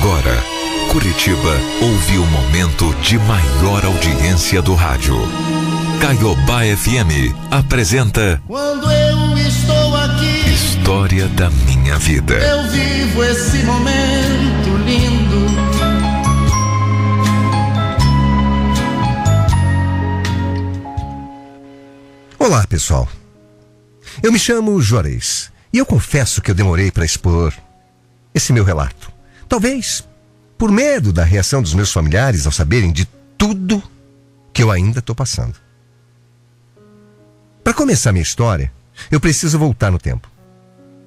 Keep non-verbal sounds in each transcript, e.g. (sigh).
Agora, Curitiba ouve o momento de maior audiência do rádio. Caiobá FM apresenta Quando eu estou aqui, História da Minha Vida. eu vivo esse momento lindo. Olá, pessoal. Eu me chamo Juarez e eu confesso que eu demorei para expor esse meu relato. Talvez por medo da reação dos meus familiares ao saberem de tudo que eu ainda estou passando. Para começar minha história, eu preciso voltar no tempo.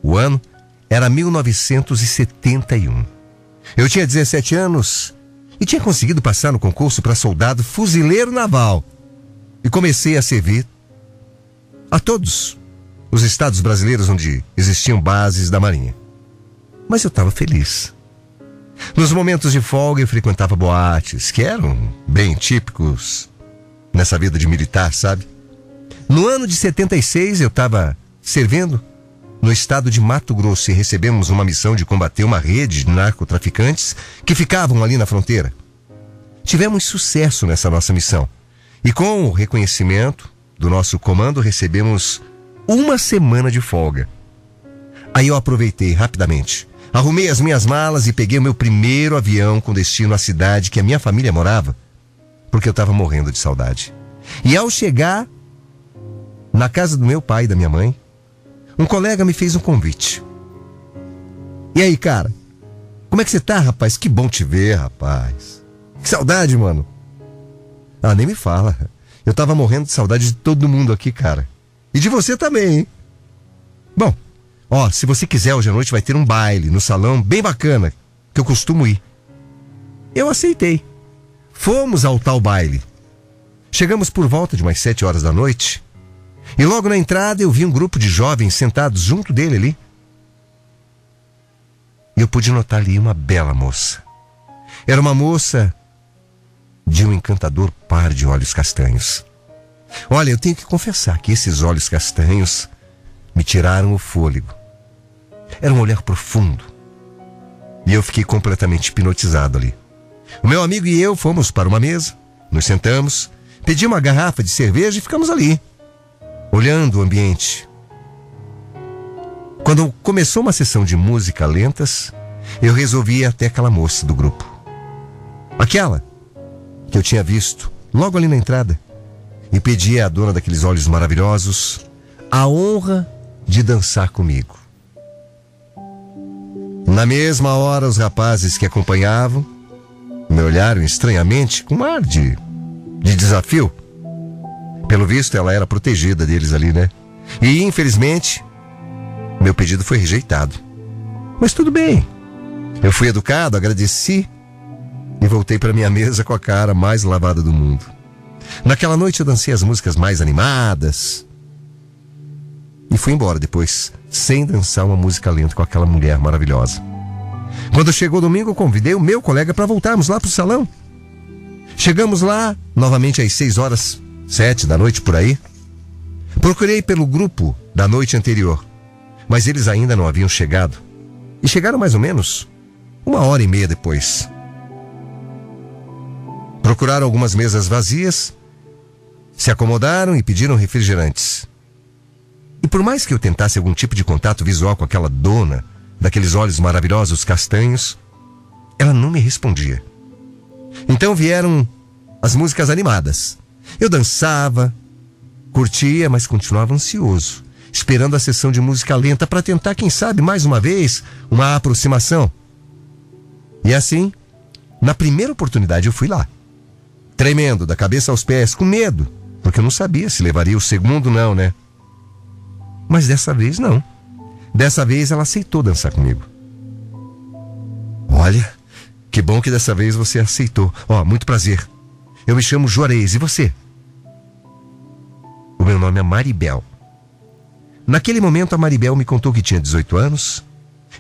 O ano era 1971. Eu tinha 17 anos e tinha conseguido passar no concurso para soldado fuzileiro naval. E comecei a servir a todos os estados brasileiros onde existiam bases da Marinha. Mas eu estava feliz. Nos momentos de folga eu frequentava boates, que eram bem típicos nessa vida de militar, sabe? No ano de 76 eu estava servindo no estado de Mato Grosso e recebemos uma missão de combater uma rede de narcotraficantes que ficavam ali na fronteira. Tivemos sucesso nessa nossa missão. E com o reconhecimento do nosso comando, recebemos uma semana de folga. Aí eu aproveitei rapidamente. Arrumei as minhas malas e peguei o meu primeiro avião com destino à cidade que a minha família morava, porque eu estava morrendo de saudade. E ao chegar na casa do meu pai e da minha mãe, um colega me fez um convite. E aí, cara? Como é que você tá, rapaz? Que bom te ver, rapaz. Que saudade, mano. Ah, nem me fala. Eu tava morrendo de saudade de todo mundo aqui, cara. E de você também, hein? Bom, ó, se você quiser, hoje à noite vai ter um baile no salão bem bacana, que eu costumo ir. Eu aceitei. Fomos ao tal baile. Chegamos por volta de umas sete horas da noite. E logo na entrada eu vi um grupo de jovens sentados junto dele ali. E eu pude notar ali uma bela moça. Era uma moça de um encantador par de olhos castanhos. Olha, eu tenho que confessar que esses olhos castanhos me tiraram o fôlego. Era um olhar profundo. E eu fiquei completamente hipnotizado ali. O meu amigo e eu fomos para uma mesa, nos sentamos, pedi uma garrafa de cerveja e ficamos ali, olhando o ambiente. Quando começou uma sessão de música lentas, eu resolvi ir até aquela moça do grupo. Aquela que eu tinha visto logo ali na entrada e pedi à dona daqueles olhos maravilhosos a honra de dançar comigo. Na mesma hora, os rapazes que acompanhavam me olharam estranhamente com um ar de, de desafio. Pelo visto, ela era protegida deles ali, né? E, infelizmente, meu pedido foi rejeitado. Mas tudo bem. Eu fui educado, agradeci e voltei para minha mesa com a cara mais lavada do mundo. Naquela noite eu dancei as músicas mais animadas e fui embora depois, sem dançar uma música lenta com aquela mulher maravilhosa. Quando chegou domingo, convidei o meu colega para voltarmos lá pro salão. Chegamos lá, novamente às seis horas, sete da noite por aí. Procurei pelo grupo da noite anterior, mas eles ainda não haviam chegado. E chegaram mais ou menos uma hora e meia depois. Procuraram algumas mesas vazias, se acomodaram e pediram refrigerantes. E por mais que eu tentasse algum tipo de contato visual com aquela dona, daqueles olhos maravilhosos castanhos, ela não me respondia. Então vieram as músicas animadas. Eu dançava, curtia, mas continuava ansioso, esperando a sessão de música lenta para tentar, quem sabe, mais uma vez, uma aproximação. E assim, na primeira oportunidade eu fui lá. Tremendo, da cabeça aos pés, com medo, porque eu não sabia se levaria o segundo não, né? Mas dessa vez não. Dessa vez ela aceitou dançar comigo. Olha, que bom que dessa vez você aceitou. Ó, oh, muito prazer. Eu me chamo Juarez, e você? O meu nome é Maribel. Naquele momento a Maribel me contou que tinha 18 anos,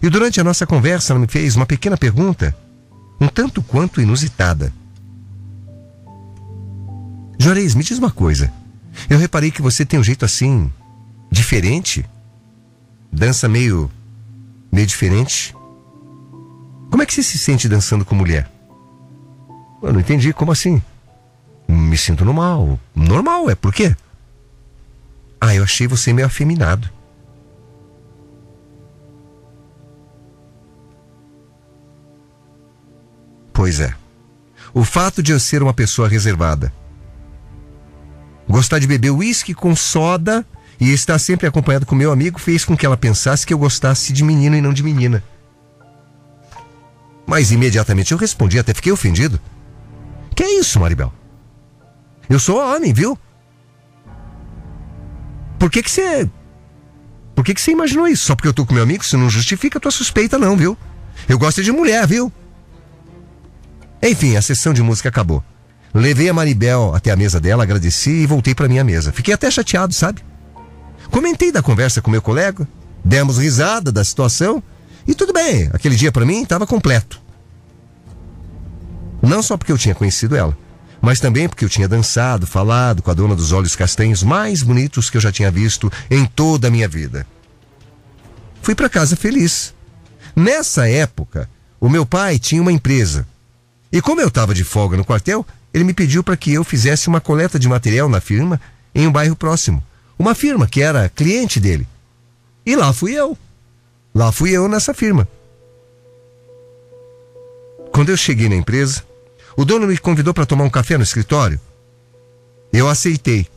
e durante a nossa conversa ela me fez uma pequena pergunta, um tanto quanto inusitada. Juarez, me diz uma coisa. Eu reparei que você tem um jeito assim, diferente. Dança meio. meio diferente. Como é que você se sente dançando com mulher? Eu não entendi, como assim? Me sinto normal. Normal, é por quê? Ah, eu achei você meio afeminado. Pois é. O fato de eu ser uma pessoa reservada, gostar de beber uísque com soda e estar sempre acompanhado com meu amigo fez com que ela pensasse que eu gostasse de menino e não de menina. Mas imediatamente eu respondi, até fiquei ofendido. Que é isso, Maribel? Eu sou homem, viu? Por que que você... Por que que você imaginou isso? Só porque eu tô com meu amigo? Isso não justifica a tua suspeita não, viu? Eu gosto de mulher, viu? Enfim, a sessão de música acabou. Levei a Maribel até a mesa dela, agradeci e voltei para minha mesa. Fiquei até chateado, sabe? Comentei da conversa com meu colega, demos risada da situação e tudo bem, aquele dia para mim estava completo. Não só porque eu tinha conhecido ela, mas também porque eu tinha dançado, falado com a dona dos olhos castanhos mais bonitos que eu já tinha visto em toda a minha vida. Fui para casa feliz. Nessa época, o meu pai tinha uma empresa e como eu estava de folga no quartel, ele me pediu para que eu fizesse uma coleta de material na firma em um bairro próximo. Uma firma que era cliente dele. E lá fui eu. Lá fui eu nessa firma. Quando eu cheguei na empresa, o dono me convidou para tomar um café no escritório. Eu aceitei.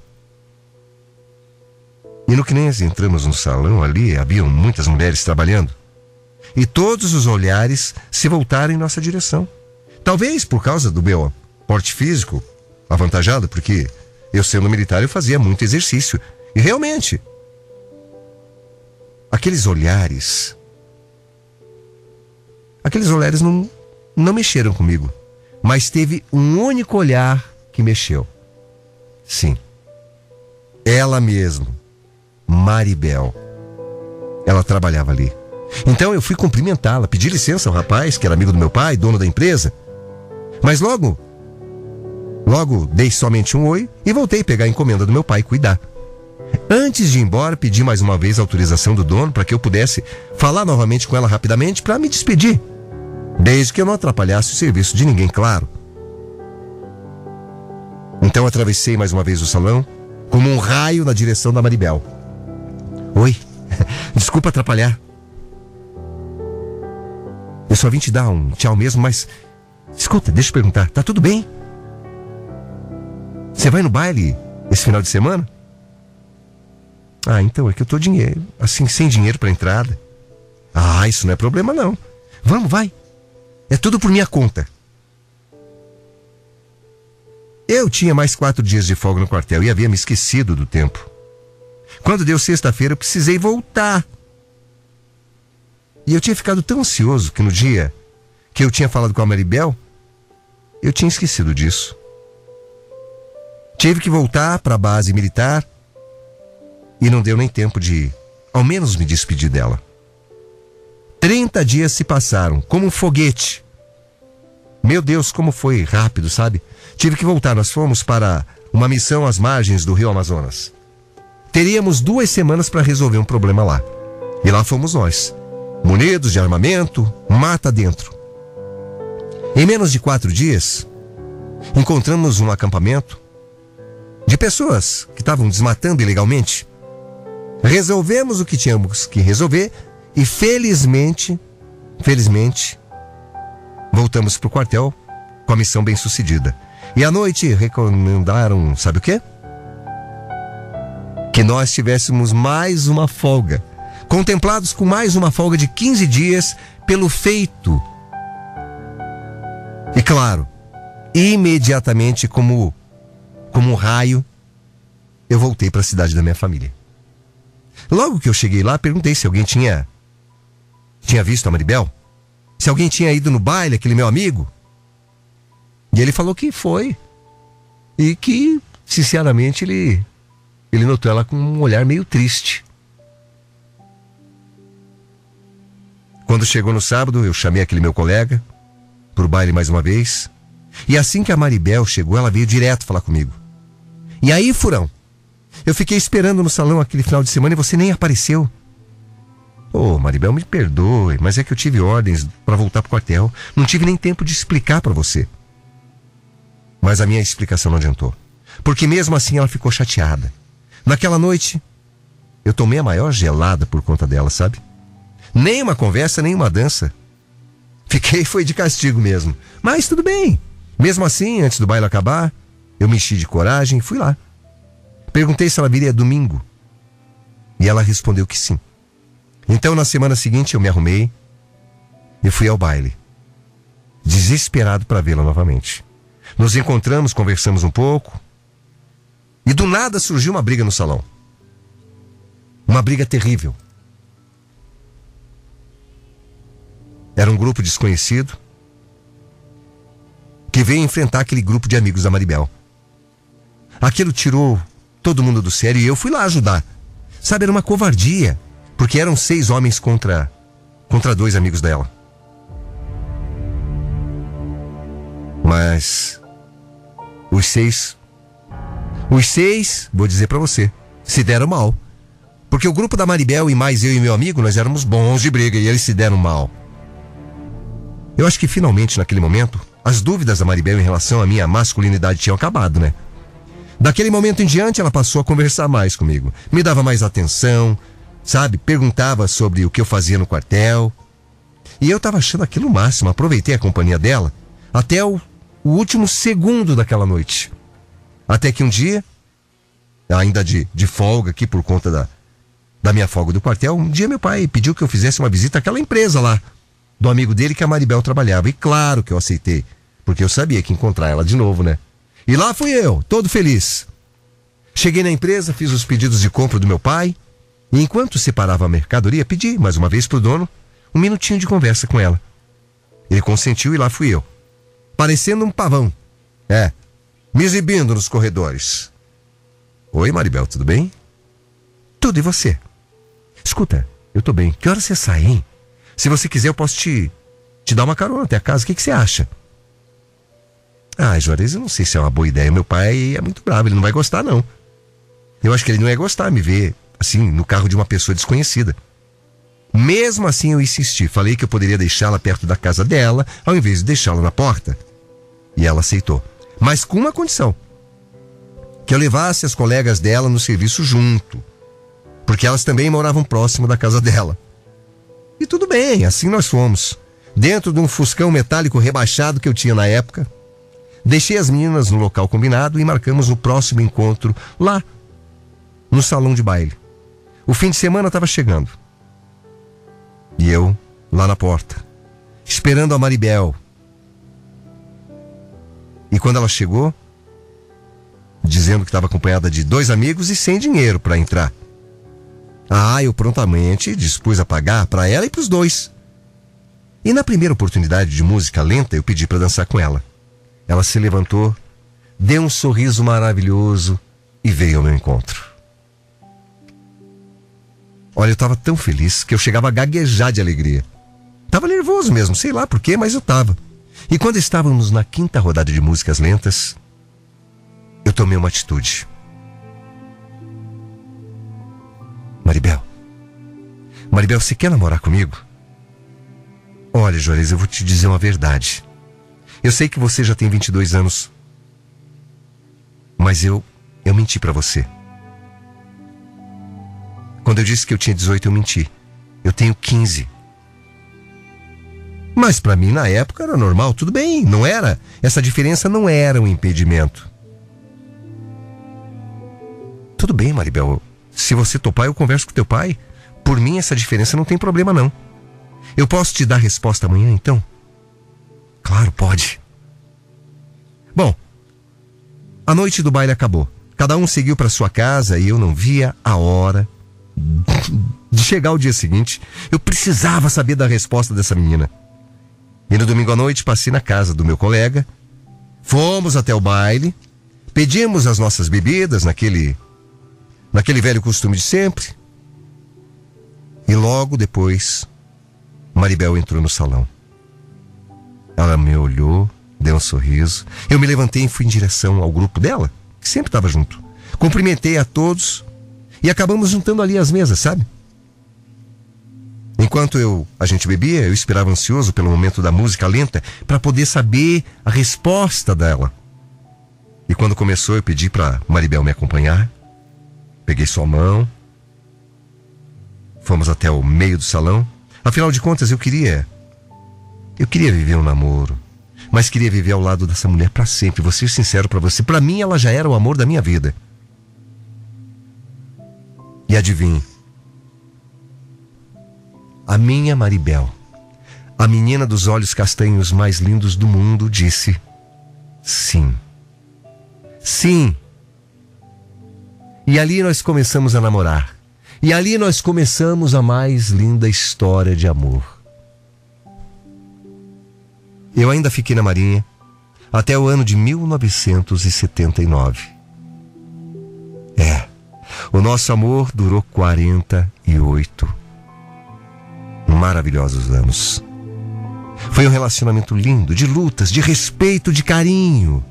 E no que nem entramos no salão ali, haviam muitas mulheres trabalhando. E todos os olhares se voltaram em nossa direção. Talvez por causa do meu porte físico avantajado, porque eu sendo militar eu fazia muito exercício. E realmente, aqueles olhares, aqueles olhares não, não mexeram comigo, mas teve um único olhar que mexeu. Sim, ela mesma, Maribel. Ela trabalhava ali. Então eu fui cumprimentá-la, pedi licença ao rapaz, que era amigo do meu pai, dono da empresa. Mas logo, logo dei somente um oi e voltei a pegar a encomenda do meu pai e cuidar. Antes de ir embora, pedi mais uma vez a autorização do dono para que eu pudesse falar novamente com ela rapidamente para me despedir, desde que eu não atrapalhasse o serviço de ninguém, claro. Então atravessei mais uma vez o salão, como um raio na direção da Maribel. Oi, (laughs) desculpa atrapalhar. Eu só vim te dar um tchau mesmo, mas Escuta, deixa eu perguntar, tá tudo bem? Você vai no baile esse final de semana? Ah, então é que eu tô dinheiro, assim, sem dinheiro para entrada. Ah, isso não é problema não. Vamos, vai. É tudo por minha conta. Eu tinha mais quatro dias de folga no quartel e havia me esquecido do tempo. Quando deu sexta-feira, eu precisei voltar. E eu tinha ficado tão ansioso que no dia que eu tinha falado com a Maribel, eu tinha esquecido disso. Tive que voltar para a base militar e não deu nem tempo de, ao menos, me despedir dela. Trinta dias se passaram, como um foguete. Meu Deus, como foi rápido, sabe? Tive que voltar. Nós fomos para uma missão às margens do rio Amazonas. Teríamos duas semanas para resolver um problema lá. E lá fomos nós, munidos de armamento, mata dentro. Em menos de quatro dias, encontramos um acampamento de pessoas que estavam desmatando ilegalmente. Resolvemos o que tínhamos que resolver e felizmente, felizmente, voltamos para o quartel com a missão bem sucedida. E à noite recomendaram, sabe o quê? Que nós tivéssemos mais uma folga, contemplados com mais uma folga de 15 dias pelo feito e claro, imediatamente como como um raio, eu voltei para a cidade da minha família. Logo que eu cheguei lá, perguntei se alguém tinha tinha visto a Maribel, se alguém tinha ido no baile, aquele meu amigo. E ele falou que foi. E que, sinceramente, ele ele notou ela com um olhar meio triste. Quando chegou no sábado, eu chamei aquele meu colega, pro baile mais uma vez. E assim que a Maribel chegou, ela veio direto falar comigo. E aí, furão? Eu fiquei esperando no salão aquele final de semana e você nem apareceu. Ô, oh, Maribel, me perdoe, mas é que eu tive ordens para voltar pro quartel. Não tive nem tempo de explicar para você. Mas a minha explicação não adiantou. Porque mesmo assim ela ficou chateada. Naquela noite, eu tomei a maior gelada por conta dela, sabe? Nem uma conversa, nem uma dança. Fiquei foi de castigo mesmo. Mas tudo bem. Mesmo assim, antes do baile acabar, eu me enchi de coragem e fui lá. Perguntei se ela viria domingo. E ela respondeu que sim. Então, na semana seguinte, eu me arrumei e fui ao baile. Desesperado para vê-la novamente. Nos encontramos, conversamos um pouco. E do nada surgiu uma briga no salão. Uma briga terrível. Era um grupo desconhecido que veio enfrentar aquele grupo de amigos da Maribel. Aquilo tirou todo mundo do sério e eu fui lá ajudar. Sabe, era uma covardia, porque eram seis homens contra contra dois amigos dela. Mas os seis os seis, vou dizer para você, se deram mal. Porque o grupo da Maribel e mais eu e meu amigo, nós éramos bons de briga e eles se deram mal. Eu acho que finalmente, naquele momento, as dúvidas da Maribel em relação à minha masculinidade tinham acabado, né? Daquele momento em diante, ela passou a conversar mais comigo. Me dava mais atenção, sabe? Perguntava sobre o que eu fazia no quartel. E eu tava achando aquilo máximo. Aproveitei a companhia dela até o, o último segundo daquela noite. Até que um dia, ainda de, de folga aqui por conta da, da minha folga do quartel, um dia meu pai pediu que eu fizesse uma visita àquela empresa lá do amigo dele que a Maribel trabalhava. E claro que eu aceitei, porque eu sabia que encontrar ela de novo, né? E lá fui eu, todo feliz. Cheguei na empresa, fiz os pedidos de compra do meu pai, e enquanto separava a mercadoria, pedi mais uma vez pro dono um minutinho de conversa com ela. Ele consentiu e lá fui eu. Parecendo um pavão. É, me exibindo nos corredores. Oi, Maribel, tudo bem? Tudo, e você? Escuta, eu tô bem. Que hora você sai, hein? Se você quiser, eu posso te, te dar uma carona até a casa. O que, que você acha? Ah, Juarez, eu não sei se é uma boa ideia. Meu pai é muito bravo, ele não vai gostar, não. Eu acho que ele não ia gostar me ver, assim, no carro de uma pessoa desconhecida. Mesmo assim, eu insisti. Falei que eu poderia deixá-la perto da casa dela, ao invés de deixá-la na porta. E ela aceitou. Mas com uma condição: que eu levasse as colegas dela no serviço junto. Porque elas também moravam próximo da casa dela. E tudo bem, assim nós fomos. Dentro de um fuscão metálico rebaixado que eu tinha na época. Deixei as meninas no local combinado e marcamos o próximo encontro lá, no salão de baile. O fim de semana estava chegando. E eu, lá na porta, esperando a Maribel. E quando ela chegou, dizendo que estava acompanhada de dois amigos e sem dinheiro para entrar. Ah, eu prontamente dispus a pagar para ela e para os dois. E na primeira oportunidade de música lenta, eu pedi para dançar com ela. Ela se levantou, deu um sorriso maravilhoso e veio ao meu encontro. Olha, eu estava tão feliz que eu chegava a gaguejar de alegria. Tava nervoso mesmo, sei lá por quê, mas eu tava. E quando estávamos na quinta rodada de músicas lentas, eu tomei uma atitude. Maribel. Maribel, você quer namorar comigo? Olha, Juarez, eu vou te dizer uma verdade. Eu sei que você já tem 22 anos. Mas eu eu menti para você. Quando eu disse que eu tinha 18, eu menti. Eu tenho 15. Mas para mim na época era normal, tudo bem, não era. Essa diferença não era um impedimento. Tudo bem, Maribel. Se você topar, eu converso com teu pai. Por mim, essa diferença não tem problema, não. Eu posso te dar resposta amanhã, então? Claro, pode. Bom, a noite do baile acabou. Cada um seguiu para sua casa e eu não via a hora de chegar o dia seguinte. Eu precisava saber da resposta dessa menina. E no domingo à noite passei na casa do meu colega. Fomos até o baile. Pedimos as nossas bebidas naquele naquele velho costume de sempre. E logo depois, Maribel entrou no salão. Ela me olhou, deu um sorriso. Eu me levantei e fui em direção ao grupo dela, que sempre estava junto. Cumprimentei a todos e acabamos juntando ali as mesas, sabe? Enquanto eu a gente bebia, eu esperava ansioso pelo momento da música lenta para poder saber a resposta dela. E quando começou, eu pedi para Maribel me acompanhar. Peguei sua mão. Fomos até o meio do salão. Afinal de contas, eu queria eu queria viver um namoro, mas queria viver ao lado dessa mulher para sempre. Vou ser sincero para você, para mim ela já era o amor da minha vida. E adivinhe, a minha Maribel, a menina dos olhos castanhos mais lindos do mundo, disse sim. Sim. E ali nós começamos a namorar. E ali nós começamos a mais linda história de amor. Eu ainda fiquei na Marinha até o ano de 1979. É, o nosso amor durou 48 maravilhosos anos. Foi um relacionamento lindo, de lutas, de respeito, de carinho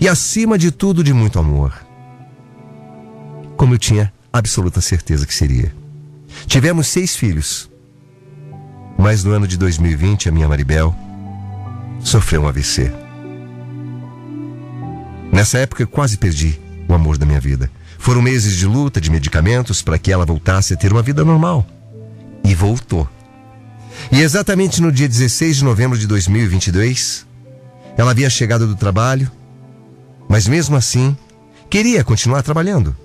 e, acima de tudo, de muito amor. Como eu tinha absoluta certeza que seria. Tivemos seis filhos, mas no ano de 2020 a minha Maribel sofreu um AVC. Nessa época quase perdi o amor da minha vida. Foram meses de luta, de medicamentos para que ela voltasse a ter uma vida normal. E voltou. E exatamente no dia 16 de novembro de 2022, ela havia chegado do trabalho, mas mesmo assim, queria continuar trabalhando.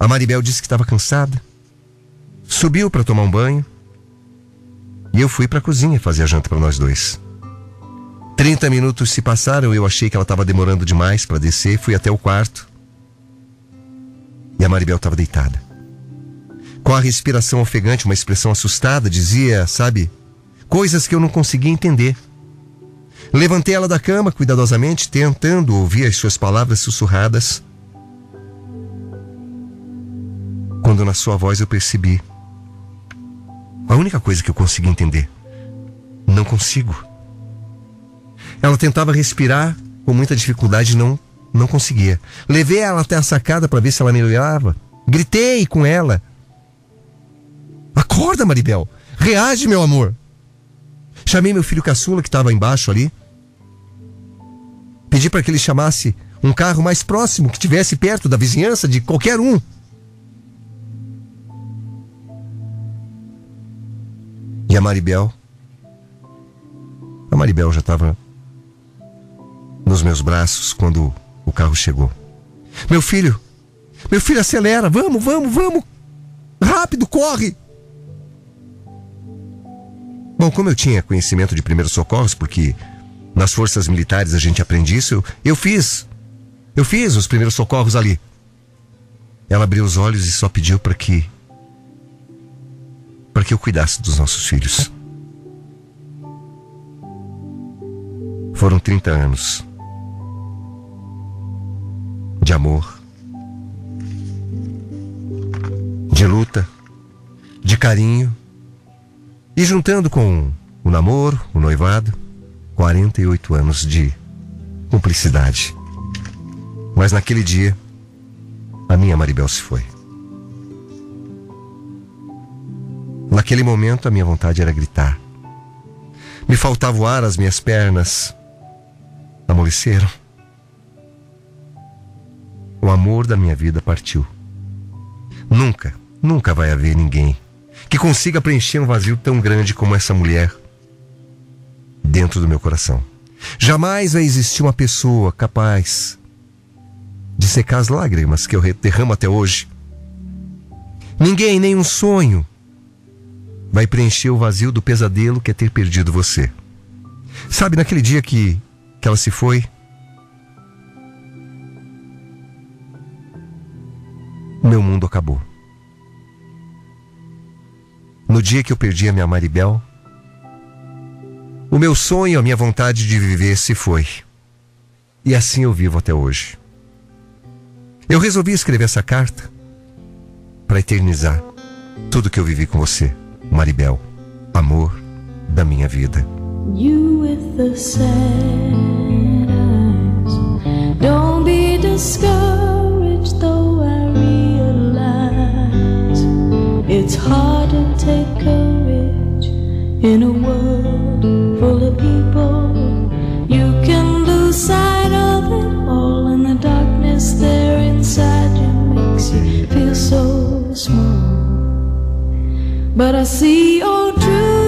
A Maribel disse que estava cansada, subiu para tomar um banho e eu fui para a cozinha fazer a janta para nós dois. 30 minutos se passaram, eu achei que ela estava demorando demais para descer, fui até o quarto. E a Maribel estava deitada com a respiração ofegante, uma expressão assustada, dizia, sabe, coisas que eu não conseguia entender. Levantei ela da cama cuidadosamente, tentando ouvir as suas palavras sussurradas. Quando na sua voz eu percebi a única coisa que eu consegui entender. Não consigo. Ela tentava respirar com muita dificuldade não, não conseguia. Levei ela até a sacada para ver se ela melhorava. Gritei com ela, Acorda, Maribel. Reage, meu amor. Chamei meu filho caçula que estava embaixo ali. Pedi para que ele chamasse um carro mais próximo, que tivesse perto da vizinhança de qualquer um. E a Maribel? A Maribel já estava nos meus braços quando o carro chegou. Meu filho, meu filho acelera, vamos, vamos, vamos. Rápido, corre. Bom, como eu tinha conhecimento de primeiros socorros, porque nas forças militares a gente aprende isso, eu, eu fiz. Eu fiz os primeiros socorros ali. Ela abriu os olhos e só pediu para que para que eu cuidasse dos nossos filhos. Foram 30 anos amor, de luta, de carinho e juntando com o namoro, o noivado, 48 anos de cumplicidade. Mas naquele dia, a minha Maribel se foi. Naquele momento, a minha vontade era gritar. Me faltava o ar, as minhas pernas amoleceram. Amor da minha vida partiu. Nunca, nunca vai haver ninguém que consiga preencher um vazio tão grande como essa mulher dentro do meu coração. Jamais vai existir uma pessoa capaz de secar as lágrimas que eu derramo até hoje. Ninguém, nem um sonho, vai preencher o vazio do pesadelo que é ter perdido você. Sabe, naquele dia que, que ela se foi, meu mundo acabou. No dia que eu perdi a minha Maribel, o meu sonho, a minha vontade de viver se foi. E assim eu vivo até hoje. Eu resolvi escrever essa carta para eternizar tudo que eu vivi com você, Maribel, amor da minha vida. You with the sad eyes. Don't be take courage in a world full of people. You can lose sight of it all, and the darkness there inside you makes you feel so small. But I see your truth.